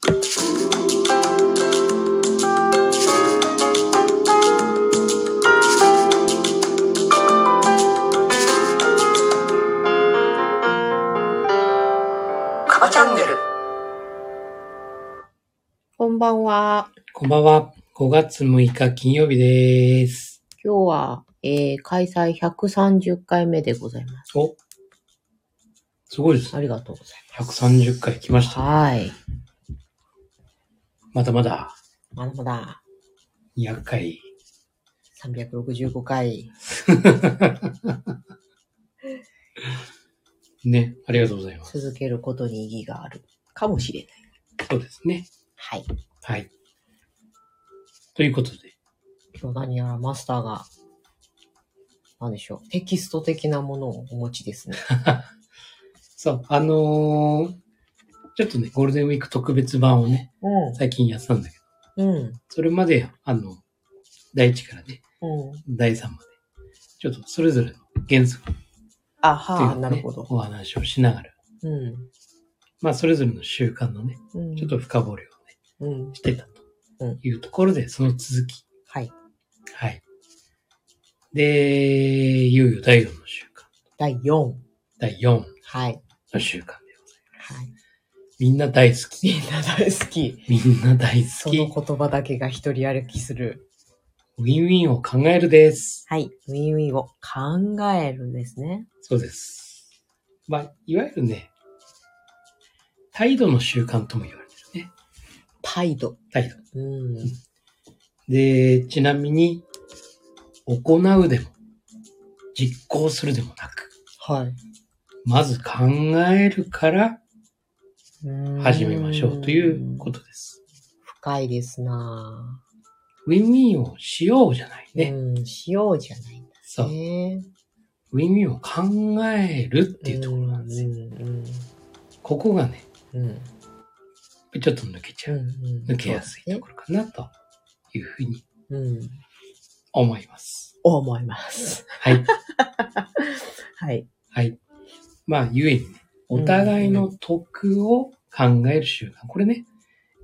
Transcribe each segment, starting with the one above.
カバチャンネル。こんばんは。こんばんは。5月6日金曜日です。今日は、えー、開催130回目でございます。おすごいですね。ありがとうございます。130回来ました。はい。まだまだまだまだ200回。365回。ね、ありがとうございます。続けることに意義があるかもしれない。そうですね。はい。はい。ということで、今日何やらマスターが、何でしょう。テキスト的なものをお持ちですね。そう、あのーちょっとね、ゴールデンウィーク特別版をね、う最近やってたんだけど、ん。うん。それまで、あの、第1からね、うん。第3まで、ちょっとそれぞれの原則あはあ、ねなるほど。お話をしながら、うん。まあ、それぞれの習慣のね、うん。ちょっと深掘りをね、うん。してたうんというところで、その続き。はい。はい。で、いよいよ第4の習慣。第4。第4はい。の習慣。みんな大好き。みんな大好き。みんな大好そき。の言葉だけが一人歩きする。ウィンウィンを考えるです。はい。ウィンウィンを考えるですね。そうです。まあ、いわゆるね、態度の習慣とも言われてるね。態度。態度。うん。で、ちなみに、行うでも、実行するでもなく、はい。まず考えるから始めましょうということです。深いですなウィンウィンをしようじゃないぁ。ね。うん。しようじゃないんだそう。ね。ウィンウィンを考えるっていうところなんですよ。うん。ここがね、うん。うん。ちょっと抜けちゃう。うん。抜けやすいところかなというふうにうん。思います。思います。はい。はい。はい。まあ、ゆえにね、お互いの得を考える習慣。これね、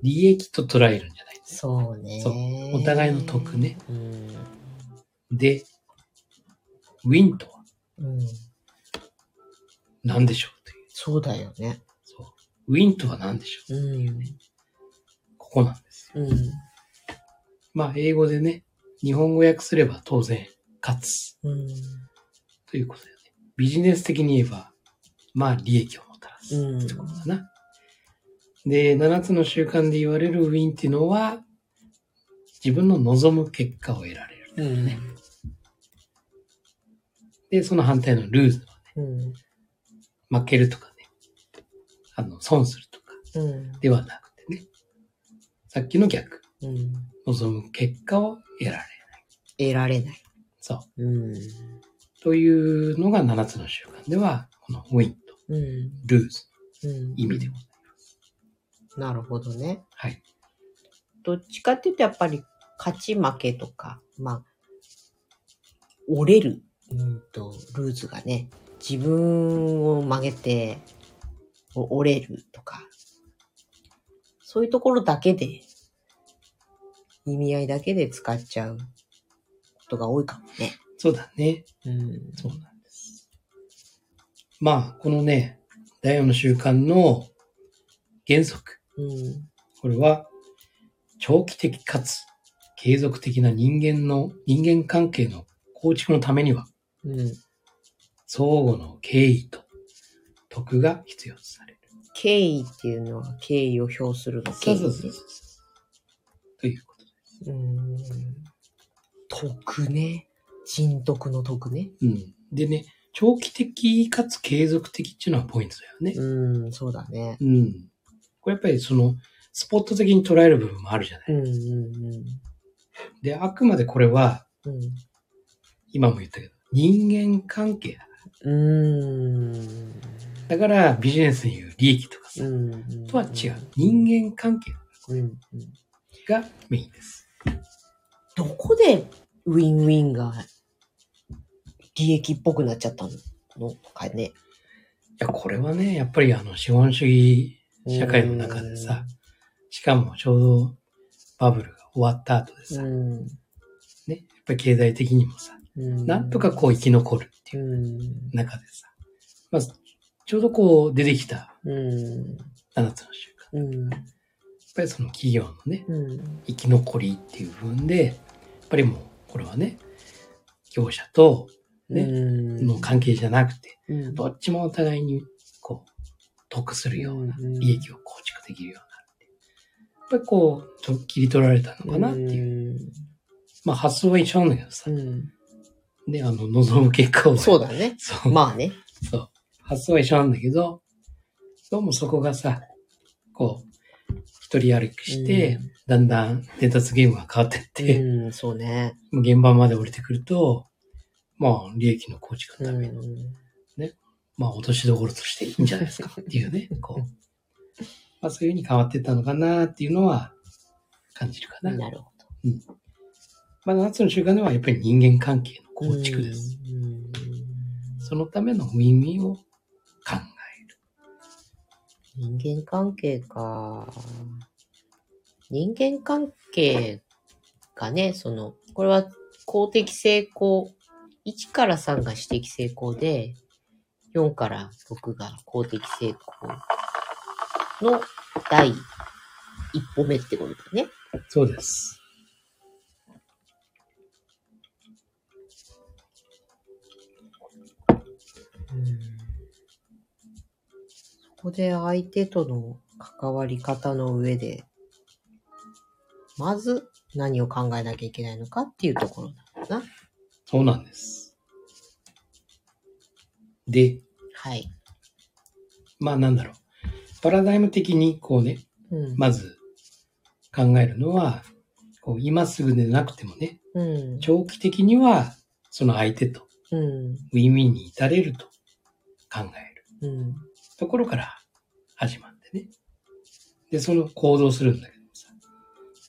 利益と捉えるんじゃないです。そうね。そうお互いの得ね。うん。で、ウィンとは？うん。何でしょうという。そうだよね。そう。ウィンとは何でしょう？うん。ここなんですよ。うん。まあ、英語でね、日本語訳すれば当然、勝つうん。ということだよね。ビジネス的に言えば、まあ、利益をもたらすうんってことかな。で、7つの習慣で言われるウィンっていうのは、自分の望む結果を得られる。うん。で、その反対のルーズはね、うん。負けるとかね、あの、損するとかうん。ではなくてね、さっきの逆、うん。望む結果を得られない。得られない。そう。うん。というのが7つの習慣では、このウィンとうん。ルーズうんの意味でございます。なるほどね。はい。どっちかっていうとやっぱり勝ち負けとか、まあ、折れる、うんと、ルーズがね、自分を曲げて、お折れるとか、そういうところだけで、意味合いだけで使っちゃうことが多いかもね。そうだね。うん。そうなんです。まあ、このね、第4の習慣の原則。うん。これは、長期的かつ継続的な人間の、人間関係の構築のためには、うん。相互の敬意と徳が必要とされる。敬意っていうのは敬意を表するの敬意、ね。そうそうそう。ということで。うーん。徳ね。人徳の徳ね。うん。でね、長期的かつ継続的っていうのはポイントだよね。うん、そうだね。うん。これやっぱりその、スポット的に捉える部分もあるじゃない。うん、うん、で、あくまでこれは、うん。今も言ったけど、人間関係だ。だから、ビジネスに言う利益とかさ、うん。とは違う。人間関係うん。うん。がメインです。どこでウィンウィンが利益っぽくなっちゃったのかね。いや、これはね、やっぱりあの、資本主義社会の中でさ、しかもちょうどバブルが終わった後でうさ、ん。ね、やっぱり経済的にもさ、うん。なんとかこう生き残るっていううん。中でさ、まあ、ちょうどこう出てきたうん。7つの習慣。うん。やっぱりその企業のね、うん。生き残りっていう部分で、やっぱりもうこれはね、業者とねう関係じゃなくて、うんどっちもお互いに得するようなうん利益を構築できるようになって、やっぱりこう、ちょ切り取られたのかなっていう。まあ発想は一緒なんだけどさう、ん。ね、あの、望む結果を。そうだね。そう。まあね。そう。発想は一緒なんだけど、どうもそこがさ、こう、一人歩きして、だんだん伝達ゲームが変わってって、うん、そうね。現場まで降りてくると、まあ、利益の構築のための、うんまあ、落としどころとしていいんじゃないですか っていうね、こう。まあ、そういうふうに変わってったのかなっていうのは感じるかな。なるほまあ、夏の習慣ではやっぱり人間関係のど。構築です。うん。そのためのウィンウィンを考人間関係か。人間関係がね、その、これは公的成功、1から3が私的成功で、4から6が公的成功の第一歩目ってことだね。そうです。そこで相手との関わり方の上で、まず何を考えなきゃいけないのかっていうところだな。そうなんです。で、はい。まあなんだろう。パラダイム的にこうね、うん。まず考えるのは、こう今すぐでなくてもね、うん。長期的にはその相手とうん。ウィンウィンに至れると考えるうん。ところから始まってね。で、その行動するんだけどさ、やっ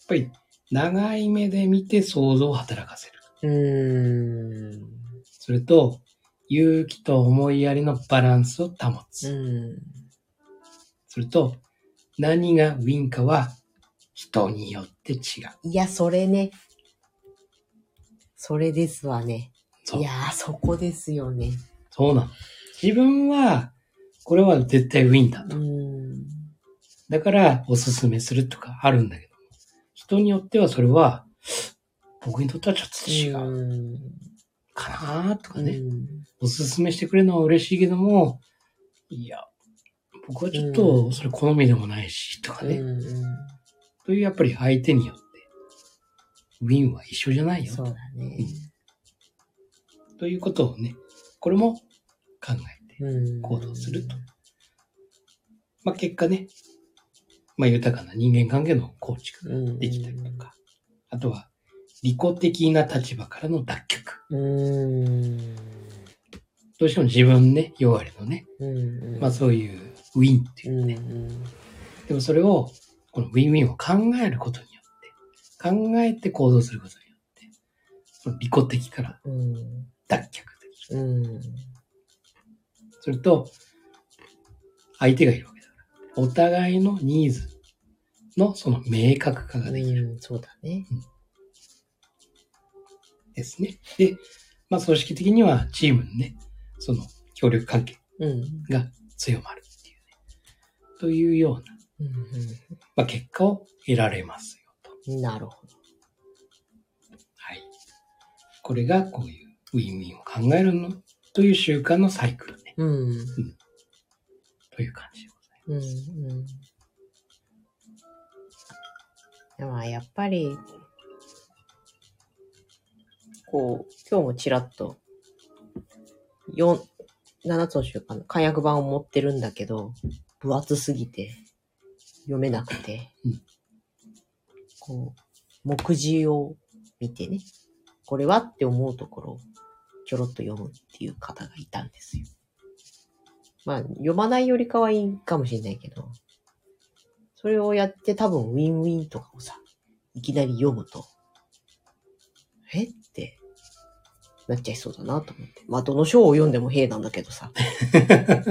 ぱり長い目で見て想像を働かせる。うん。それと、勇気と思いやりのバランスを保つ。うん。それと、何がウィンかは人によって違う。いや、それね。それですわね。そういやー、そこですよね。そうなの。自分は、これは絶対ウィンだと。うん。だから、おすすめするとかあるんだけども、人によってはそれは、僕にとってはちょっと違ううかなとかね、ん。おすすめしてくれるのは嬉しいけども、いや、僕はちょっうとんそれ好みでもないし、とかね、うん。というやっぱり相手によって、ウィンは一緒じゃないよそう。だね。ということをね、これも考えて、うん。行動するとまあ結果ね、まあ豊かな人間関係の構築ができたりとか、あとは利己的な立場からの脱却。うん。どうしても自分ね、弱りのね、うん。まあそういうウィンっていうう。ん。でもそれを、このウィンウィンを考えることによって、考えて行動することによって、その利己的からうん。脱却できる。うん。それと、相手がいるわけだから、お互いのニーズのその明確化ができるうん。そうだね。ですね。で、まあ組織的にはチームのね、その協力関係うん。が強まるっていうね、というような、まあ結果を得られますよと。うん。なるほど。はい。これがこういうウィンウィンを考えるのという習慣のサイクルね、うん。という感じでございます。うん。うん。でもやっぱり、こう、今日もちらっと、四7つの習慣の火薬版を持ってるんだけど、分厚すぎて読めなくて、うんこう、目次を見てね、これはって思うところをちょろっと読むっていう方がいたんですよ。まあ、読まないよりかはいいかもしれないけど、それをやって多分ウィンウィンとかをさ、いきなり読むと、え？ってなっちゃいそうだなと思って。まあ、どの章を読んでも兵なんだけどさ。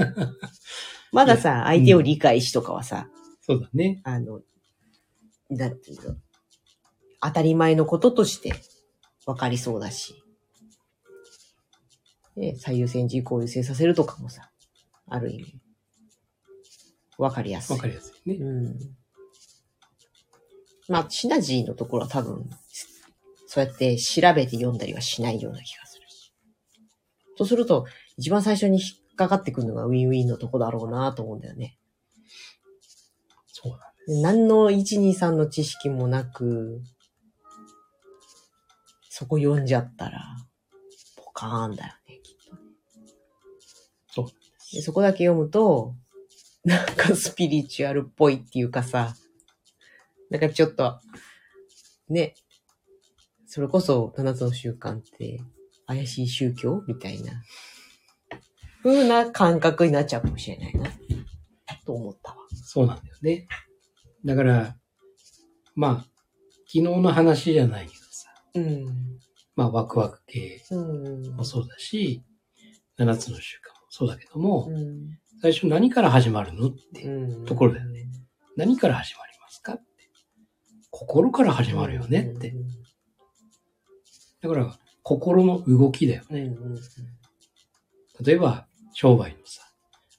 まださ、相手を理解しとかはさ、そうだね。あの、なんていうの、当たり前のこととして分かりそうだし、ね、最優先事項を優先させるとかもさ、ある意味、分かりやすい。わかりやすいね。うん。まあ、シナジーのところは多分、そうやって調べて読んだりはしないような気が。そうすると、一番最初に引っかかってくるのがウィンウィンのとこだろうなと思うんだよね。そうなんで何の123の知識もなく、そこ読んじゃったら、ポカーンだよね、きっとね。そうでそこだけ読むと、なんかスピリチュアルっぽいっていうかさ、なんかちょっと、ね、それこそ7つの習慣って怪しい宗教みたいな、風な感覚になっちゃうかもしれないな、と思ったわ。そうなんだよね。だから、まあ、昨日の話じゃないけどさ、うん。まあ、ワクワク系うん。もそうだし、7つの習慣もそうだけども、うん。最初何から始まるのって、うん。ところだよね。何から始まりますかって。心から始まるよねって。だから、心の動きだよね。例えば、商売のさ、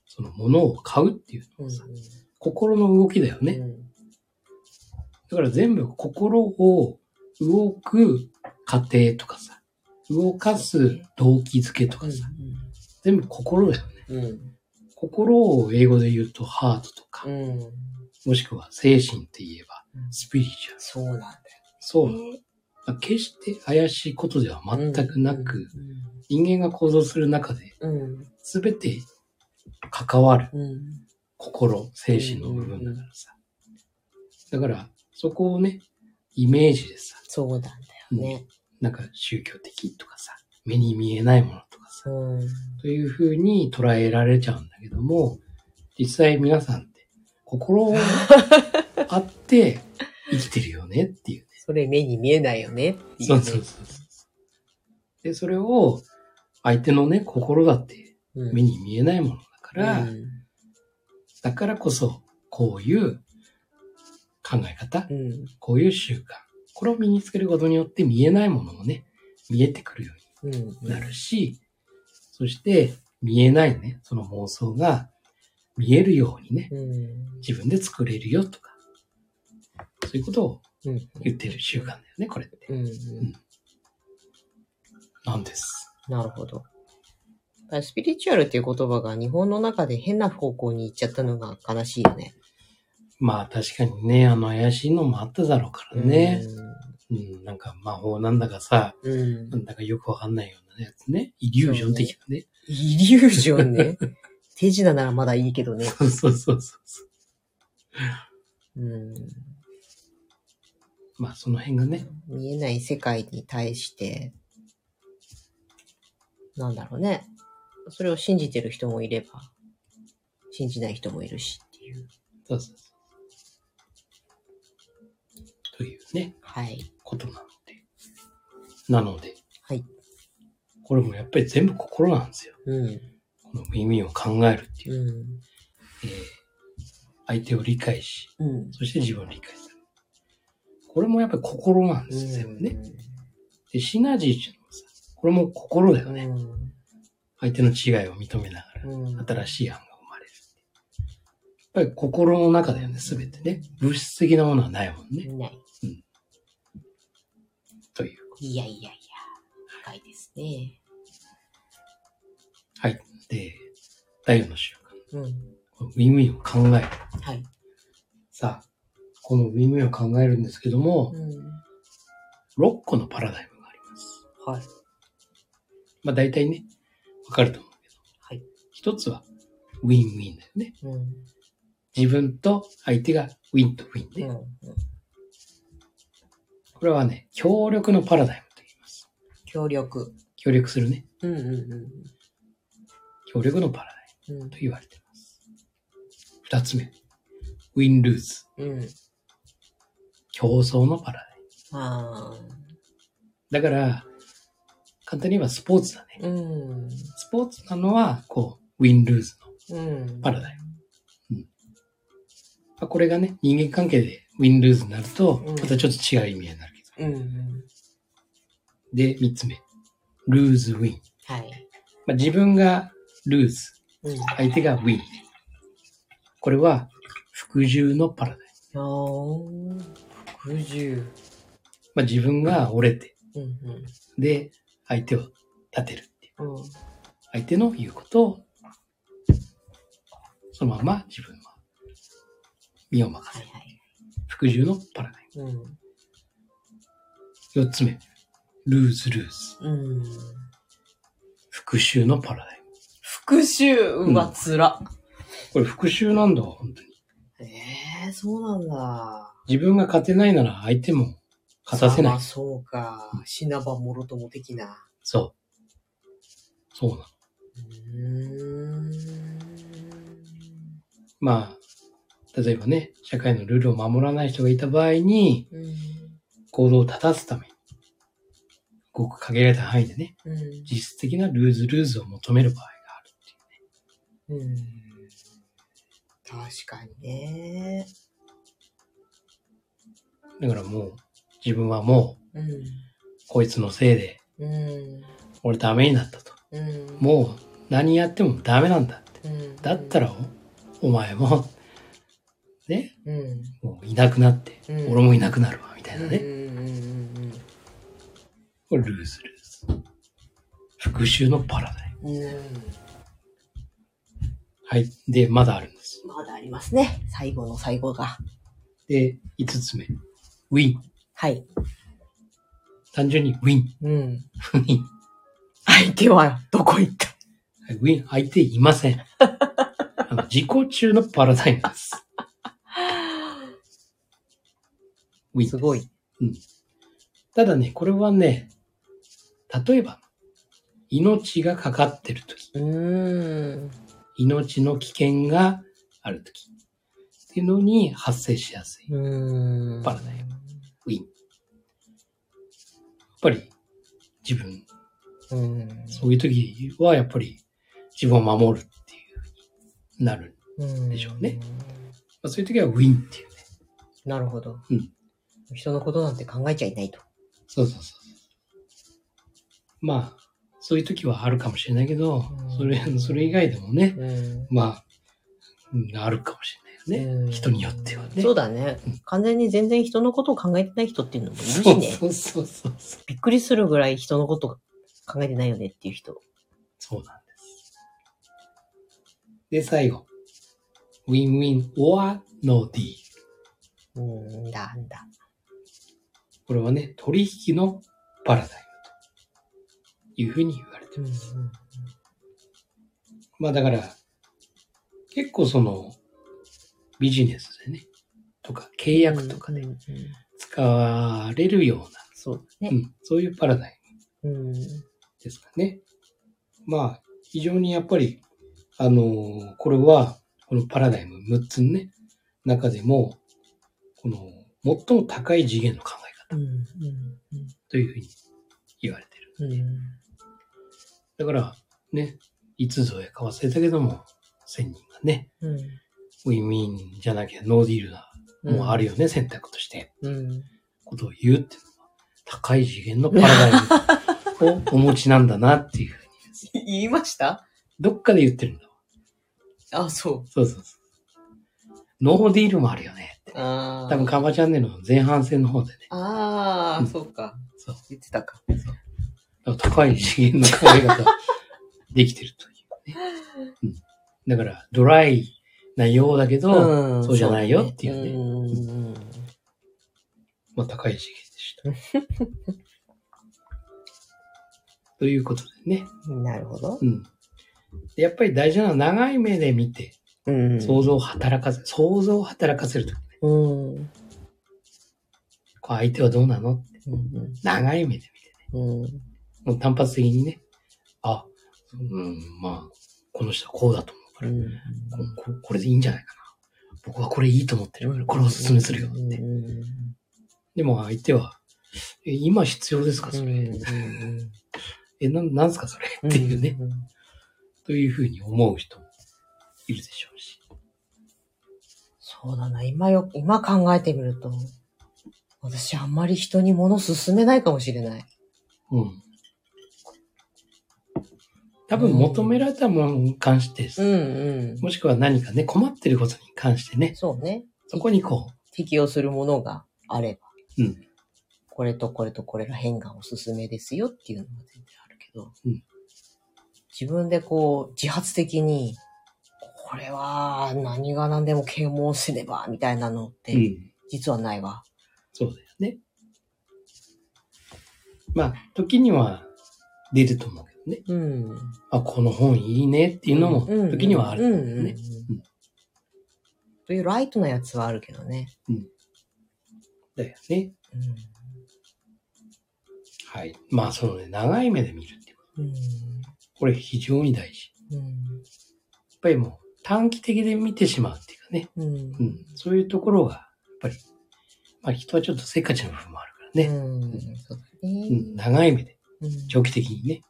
その物を買うっていうのうん。はさ、心の動きだよね。だから全部心を動く過程とかさ、動かす動機づけとかさ、全部心だよね。うん。心を英語で言うとハートとかう、ん。もしくは精神って言えばスピリチュアル。そうなんだよ。そう。決して怪しいことでは全くなく、うん。人間が行動する中でうん。全て関わるうん。心、精神の部分だからさ。だから、そこをね、イメージでさ、そうなんだよね。なんか宗教的とかさ、目に見えないものとかさ、うん。というふうに捉えられちゃうんだけども、実際皆さんって心あ って生きてるよねっていうね。それ目に見えないよねっていそうそうそうそう。で、それを相手のね、心だってうん。目に見えないものだから、うん。だからこそ、こういう考え方、うん。こういう習慣、これを身につけることによって見えないものもね、見えてくるよううん。になるし、そして見えないね、その妄想が見えるようにね、うん。自分で作れるよとか、そういうことをうん。言ってる習慣だよね、これって。うん。なんです。なるほど。スピリチュアルっていう言葉が日本の中で変な方向に行っちゃったのが悲しいよね。まあ確かにね、あの怪しいのもあっただろうからね。うん、なんか魔法なんだかさ、うん。うんなんだかよくわかんないようなやつね。イリュージョン的なね。イリュージョンね。手品ならまだいいけどね。そうそうそうそう。うん。まあその辺がね、見えない世界に対して、なんだろうね。それを信じてる人もいれば、信じない人もいるしっていう。そうそう。というね、はい。ことなので。なので、はい。これもやっぱり全部心なんですよ。うん。この耳を考えるっていう。うん。えー相手を理解し、うん。そして自分を理解する。これもやっぱり心なんですよ、全部ね。で、シナジーっていうのもさ、これも心だよね。うん。相手の違いを認めながら、うん。新しい案が生まれる。やっぱり心の中だよね、すべてね。物質的なものはないもんね。ない。という。いやいやいや。深いですね。はい。で、第4の習慣。うん。ウィンウィンを考える。はい。さあ、このウィンウィンを考えるんですけども、うん。6個のパラダイムがあります。はい。まあ大体ね、わかると思うけど。はい。一つは、ウィンウィンだよね。うん。自分と相手がウィンとウィンで。うん。これはね、協力のパラダイムと言います。協力。協力するね。うんうん協力のパラダイうん。うんムと言われています。二つ目、ウィンルーズ。うん。競争のパラダイム。だから、簡単に言えばスポーツだね。うん。スポーツなのは、こう、ウィンルーズのうん。パラダイム。まあこれがね、人間関係でウィンルーズになると、うんまたちょっと違う意味になるけど。うんうん。で、三つ目。ルーズウィン。はい。まあ、自分がルーズ、うん。相手がウィン。これは、服従のパラダイム。あー、服従。まあ、自分が折れて、うんうん。で、相手を立てるっていう。うん。相手の言うことを、そのまま自分は身を任せる。はいはい。服従のパラダイうん。ム。四つ目。ルーズルーズ。うん。復讐のパラダイム。復讐？うわ、つら。これ復讐なんだわ、本当に。ええー、そうなんだ。自分が勝てないなら相手も勝たせない。まあ、そうか。死なばもろとも的な。そう。そうなの。うーん。まあ、例えばね、社会のルールを守らない人がいた場合に、うん。行動を正すために、ごく限られた範囲でね、うん。実質的なルーズルーズを求める場合があるっていうね。うん。確かにね。だからもう、自分はもう、うん。こいつのせいで、うん。俺ダメになったと。うん。もう、何やってもダメなんだって。うん。だったらお、お前も、ね、うん。もういなくなって、うん俺もいなくなるわ、みたいなね。これルーズルーズ。復讐のパラダイム。はい。で、まだある。まだありますね。最後の最後が。で、五つ目。ウィン。はい。単純にウィン。うん。ウィン。相手はどこ行った？ウィン、相手いません。あの自己中のパラダイムです。ウィン。すごい。ただね、これはね、例えば、命がかかってるとき、うーん。命の危険があるとき、っていうのに発生しやすい。パラダイムウィン。ぱり、自分、うん。そういうときはやっぱり自分を守るっていうふうになる。うんでしょうね。まあ、そういうときはウィンっていうね。なるほど。うん人のことなんて考えちゃいないと。そうそうそう。まあ、そういう時はあるかもしれないけど、うんそれ、それ以外でもね、うん。まあ、うんあるかもしれないよね。うん人によってはね。そうだねうん。完全に全然人のことを考えてない人っていうのもいるしね。そうそうそうそう。びっくりするぐらい人のこと考えてないよねっていう人。そうなんです。で、最後。ウィンウィン or no deal。うんだ、んだ。これはね、取引のパラダイムというふうに言われてうんます。まあだから、結構その、ビジネスでね、とか契約とかでうんうん使われるよそううな、ね。うん、そういうパラダイうん。ムですかね。まあ、非常にやっぱり、あのーこれは、このパラダイム6つのね、中でも、この、最も高い次元の考え方。というふうに言われてる。うん。だから、ね、いつぞやか忘れたけども、1000人がね、うん。ウィンウィンじゃなきゃノーディールな、もうあるよね、選択として、うん。ことを言うっていうのは、高い次元のパラダイムをお持ちなんだなっていうふうに、言いましたどっかで言ってるんだわ。あ、そそうそうそう。ノーディールもあるよねって。多分、カンバチャンネルの前半戦の方でね。ああ、うんそうか。そう。言ってたか。だから高い次元の考え方できてるというね。うん。だから、ドライなようだけど、んそうじゃないよっていうねうん。まあ、高い次元でした。ということでね。なるほど。うん。でやっぱり大事なのは長い目で見て、うん想像を働かせ、想像を働かせるときね。うん。うん。こう相手はどうなの？って長い目で見てね。うん。もう単発的にね。あ、うん、まあ、この人はこうだと思うから、こここれでいいんじゃないかな。僕はこれいいと思ってるから、これをお勧めするよって。うん。でも相手は、え、今必要ですか？それ。え、なん、なんすかそれ？っていうね。。というふうに思う人もいるでしょうし。そそうだな。今よ、今考えてみると、私あんまり人に物勧めないかもしれない。うん。多分求められたものに関して、うんうん。もしくは何かね、困ってることに関してね、そうね。そこにこ適用するものがあれば、う、うん。これとこれとこれが変がおすすめですよっていうのは全然あるけど、うん自分でこう、自発的に、これは何が何でも啓蒙すれば、みたいなのって、うん。実はないわ。そうだよね。まあ、時には出ると思うけどね。うん。あ、この本いいねっていうのも、うん時にはあるね。うんうんうんそういうライトなやつはあるけどね。だよね。うんはい。まあ、そのね、長い目で見るっていう。うんこれ非常に大事。うんやっぱりもう短期的で見てしまうっていうかね。うんうん。そういうところが、やっぱり、まあ人はちょっとせっかちな部分もあるからね。うんそうだうねん。長い目で、うん長期的にね。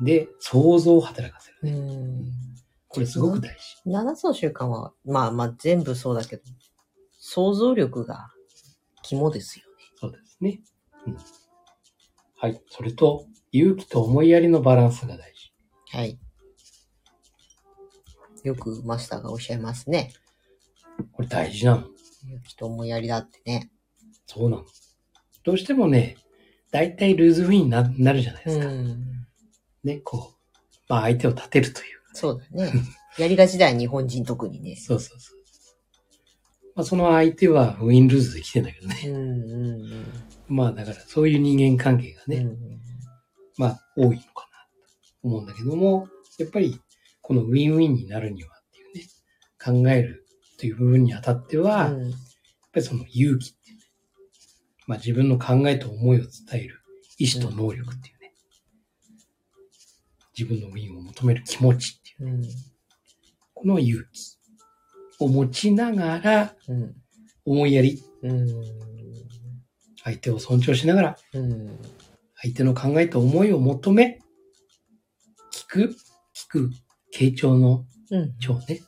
で、想像を働かせるうね。んこれすごく大事。7つの習慣は、まあまあ全部そうだけど、想像力が肝ですよそうですね。うん。はい。それと、勇気と思いやりのバランスが大事。ね。はい。よくマスターがおっしゃいますね。これ大事なの。勇気と思いやりだってね。そうなの。どうしてもね、大体ルーズウィンにななるじゃないですか。ん。ね、こう、まあ相手を立てるというか。そうだね。やりがちだよ、日本人特にね。そうそうそう。まあその相手はウィンルーズで来てんだけどね。うんうんうん。まあだからそういう人間関係がね、うんまあ多いのかなと思うんだけども、やっぱりこのウィンウィンになるにはっていうね、考えるという部分にあたっては、やっうんぱりその勇気っていうね、まあ自分の考えと思いを伝える意志と能力っていうね、自分のウィンを求める気持ちっていう、うんこの勇気を持ちながら、うん思いやり、うん相手を尊重しながら、うん相手の考えと思いを求め、聞く、聞く、傾聴のうん聴ね。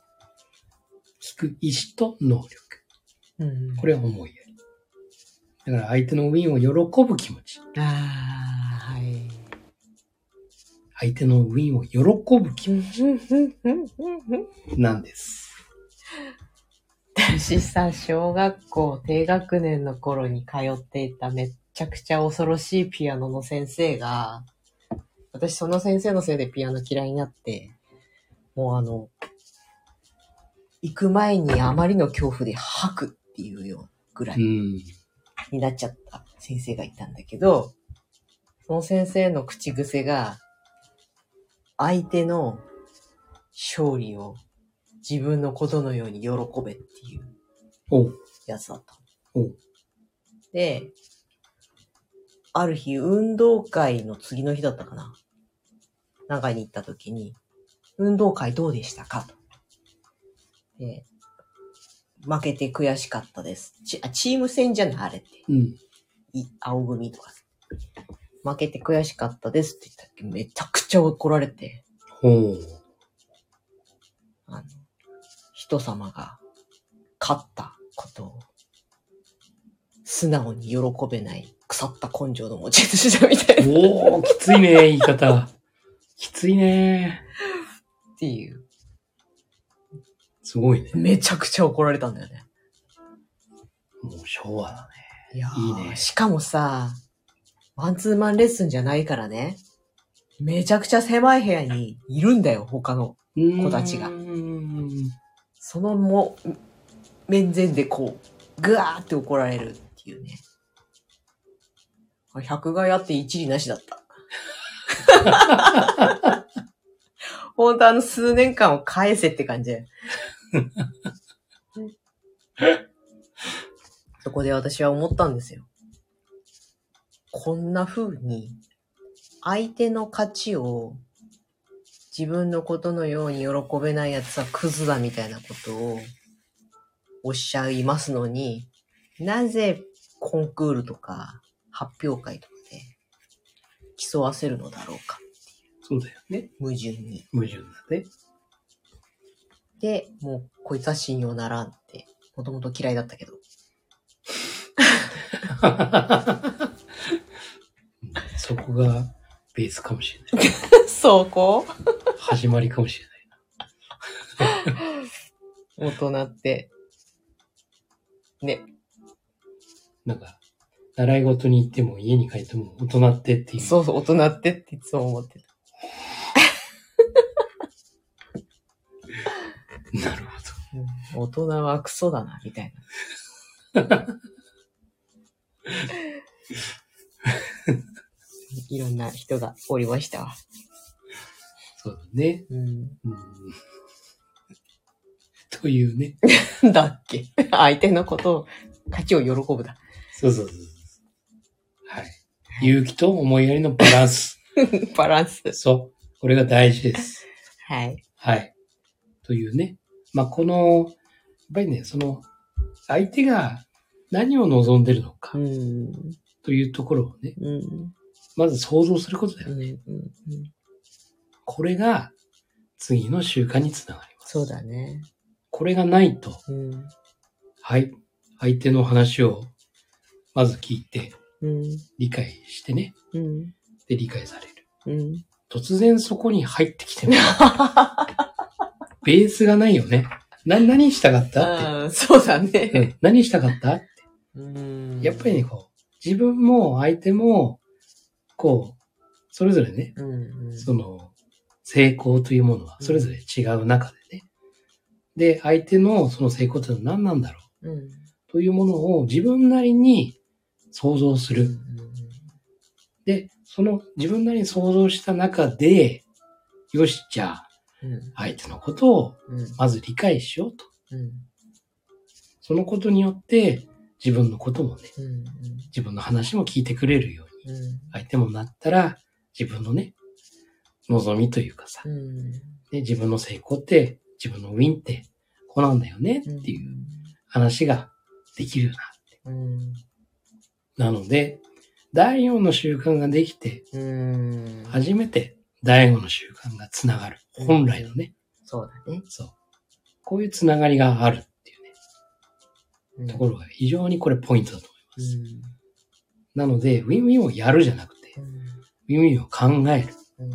聞く意志と能力。うんこれは思いやり。だから相手のウィンを喜ぶ気持ち。ああ、はい。相手のウィンを喜ぶ気持ちなんです。私さ、小学校低学年の頃に通っていためっちゃくちゃ恐ろしいピアノの先生が、私その先生のせいでピアノ嫌いになって、もうあの、行く前にあまりの恐怖で吐くっていうようぐらいうん。になっちゃった先生がいたんだけど、その先生の口癖が、相手の勝利を自分のことのように喜べっていう。やつだったおう。で、ある日、運動会の次の日だったかな。長に行った時に、運動会どうでしたか？と。で、負けて悔しかったです。チあチーム戦じゃない？あれって。うん。い青組とかさ。負けて悔しかったですって言ったっけめちゃくちゃ怒られて、ほう。あの、人様が勝ったことを素直に喜べない腐った根性の持ち主だみたいなっおー、きついね、言い方。きついね。ていう。すごいね。めちゃくちゃ怒られたんだよね。もう昭和だいやいいねしかもさ、マンツーマンレッスンじゃないからね。めちゃくちゃ狭い部屋にいるんだよ、他の。ね。子たちがそのも、面前でこう、ぐわーって怒られるっていうね。100害あって一理なしだった。本当あの数年間を返せって感じ。そこで私は思ったんですよ。こんな風に、相手の価値を自分のことのように喜べない奴はクズだみたいなことをおっしゃいますのに、なぜコンクールとか発表会とかで競わせるのだろうか。そうだよね。矛盾に。矛盾だね。で、もうこいつは信用ならんって、もともと嫌いだったけど。そこがベースかもしれない。そこ？始まりかもしれない。大人って。ね。なんか、習い事に行っても家に帰っても大人ってっていう。そうそう、大人ってっていつも思ってた。なるほうん大人はクソだな、みたいな。いろんな人がおりましたわ。ど。そうだね。うん。うん。というね。だっけ相手のことを、勝ちを喜ぶだ。そうそうそうそう。はい。勇気と思いやりのバランス。バランス。そう。これが大事です。はい。はい。というね。まあ、この、やっぱりね、その、相手が何を望んでるのかうん。というところをね、うん。まず想像することだうん。よね。うん。これが次の習慣につながります。そうだね。これがないと、うん。はい。相手の話をまず聞いて、うん。理解してね。うん。で、理解される。うん。突然そこに入ってきても、ベースがないよね。な、何したかった？っああ、そうだて。うね。ん。何したかった？うん。やっぱりね、こう、自分も相手も、こう、それぞれね、うん。うん。その、成功というものはそれぞれ違う中でね。で、相手のその成功というのは何なんだろううん。というものを自分なりに想像する。で、その自分なりに想像した中で、よし、じゃあ、うん。相手のことをうん。まず理解しようと。うん。そのことによって、自分のこともね、うん。自分の話も聞いてくれるよ。相手もなったら、自分のね、望みというかさ、うん。で自分の成功って、自分のウィンって、こうなんだよねっていう話ができるような。うん。なので、第4の習慣ができて、うん。初めて第5の習慣がつながる。うん本来のね。そうだね。そう。こういうつながりがあるっていうね、うんところが非常にこれポイントだとう思います。ん。なので、ウィンウィンをやるじゃなくて、ウィンウィンを考える。うん。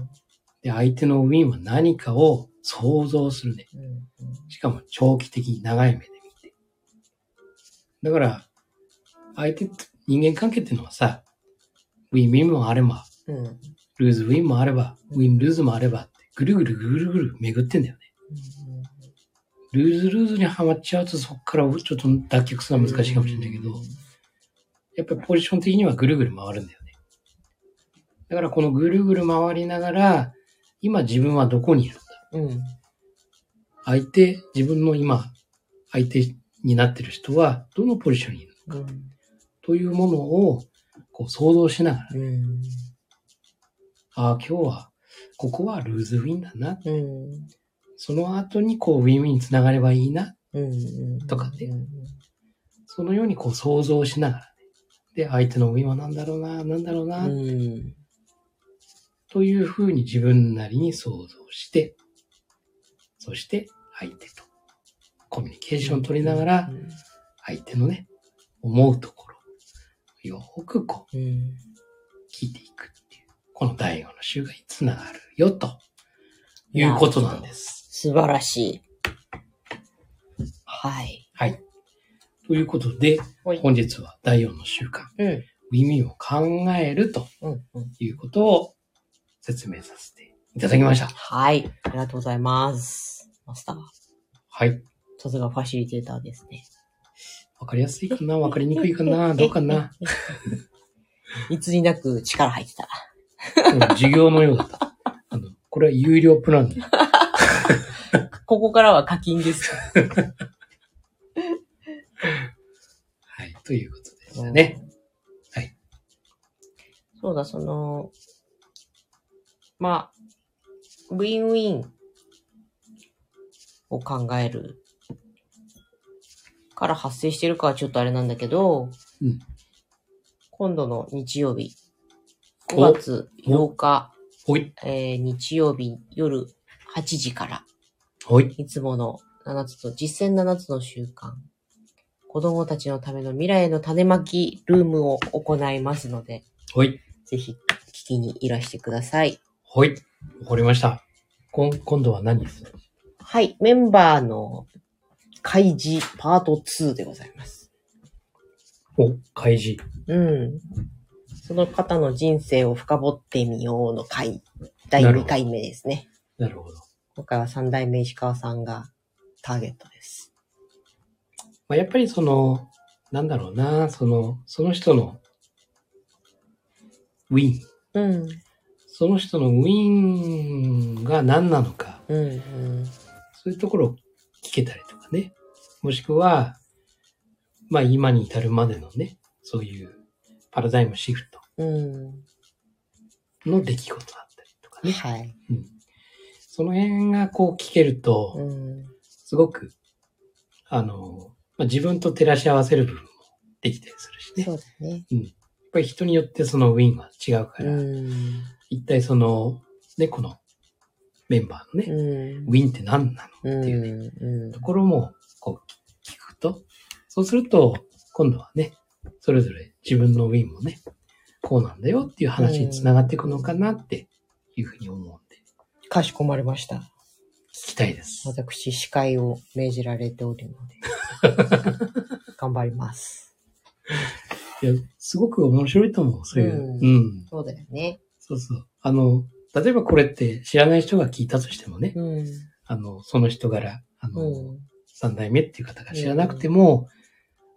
で、相手のウィンは何かを想像するね。うん。しかも長期的に長い目で見て。だから、相手と人間関係っていうのはさ、ウィンウィンもあれば、うん。ルーズウィンもあれば、ウィンルーズもあればぐるぐるぐるぐる巡ってんだよね。ルーズルーズにはまっちゃうとそこからちょっと脱却するのは難しいかもしれないけど、やっぱりポジション的にはぐるぐる回るんだよね。だからこのぐるぐる回りながら、今自分はどこにいるんだ？うん。相手、自分の今、相手になってる人はどのポジションにいるの？かうん。というものをこう想像しながら、うん。ああ、今日は、ここはルーズウィンだな。うん。その後にこうウィンウィンにつながればいいな。うん。とかねうん。そのようにこう想像しながらね。で、相手のウィンは何だろうな、何だろうな、うん。というふうに自分なりに想像して、そして相手とコミュニケーションを取りながら、相手のね、思うところ、よくこううん。聞いていくっていう、この第五の週がにつながるよ、ということなんです。素晴らしい。はい。はい。ということで、本日は第四の習慣、うん。耳を考えると。いうことを説明させていただきました。はい。ありがとうございます。マスター。はい。さすがファシリテーターですね。わかりやすいかな？わかりにくいかな？どうかな？いつになく力入ってた。うん授業のようだった。あの、これは有料プランで。ここからは課金です。はい。ということでしたね。はい。そうだ、その、まあ、ウィンウィンを考えるから発生してるかはちょっとあれなんだけど、うん今度の日曜日、お5月8日。えー日曜日夜8時から、ほい。いつもの7つと、実践7つの習慣。子供たちのための未来への種まきルームを行いますので、ほい。ぜひ聞きにいらしてください。ほい。わかりました。こん今度は何ですはい、メンバーの開示パート2でございます。お、開示。うん。その方の人生を深掘ってみようの回、第2回目ですね。なるほど。今回は三代目石川さんがターゲットです。まあ、やっぱりその、なんだろうな、その、その人のウィン。うん。その人のウィンが何なのか、うん、うん。そういうところを聞けたりとかね。もしくは、まあ今に至るまでのね、そういうパラダイムシフトうん。の出来事だったりとかね。はい。その辺がこう聞けると、うん。すごく、あの、まあ、自分と照らし合わせる部分もできたりするしね。やっそうだね。ぱり人によってそのウィンは違うから、うん。一体その、ね、このメンバーのね、うん。ウィンって何なのうん。っていうね、うんと。ころもこう聞くと、そうすると、今度はね、それぞれ自分のウィンもね、こうなんだよっていう話につながっていくのかなっていうふうに思うんで、かしこまりました。聞きたいです。私、司会を命じられておるので、頑張ります。いや、すごく面白いと思う、そういう。うんうん。そうだよね。そうそう。あの、例えばこれって知らない人が聞いたとしてもね、うん。あの、その人柄、あの、うん。三代目っていう方が知らなくても、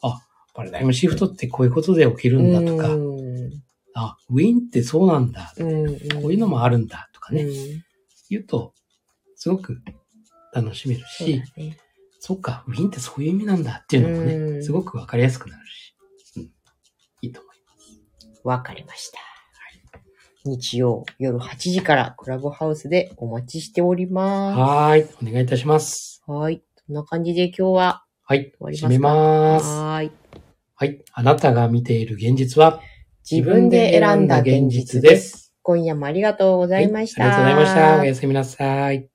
あ、パラダイムシフトってこういうことで起きるんだとか、うん。あ、ウィンってそうなんだ、うん。こういうのもあるんだとかね、うん言うと、すごく楽しめるし、ね。そっか、ウィンってそういう意味なんだっていうのもね、うんすごくわかりやすくなるし、うん、いいと思います。わかりました。日曜夜8時からクラブハウスでお待ちしておりまはーい、お願いいたします。す。はい。そんな感じで今日は？はい、終わりますか？締めます。はーい。はい、あなたが見ている現実は、自分で選んだ現実です。今夜もありがとうございました。はいありがとうございました。おやすみなさい。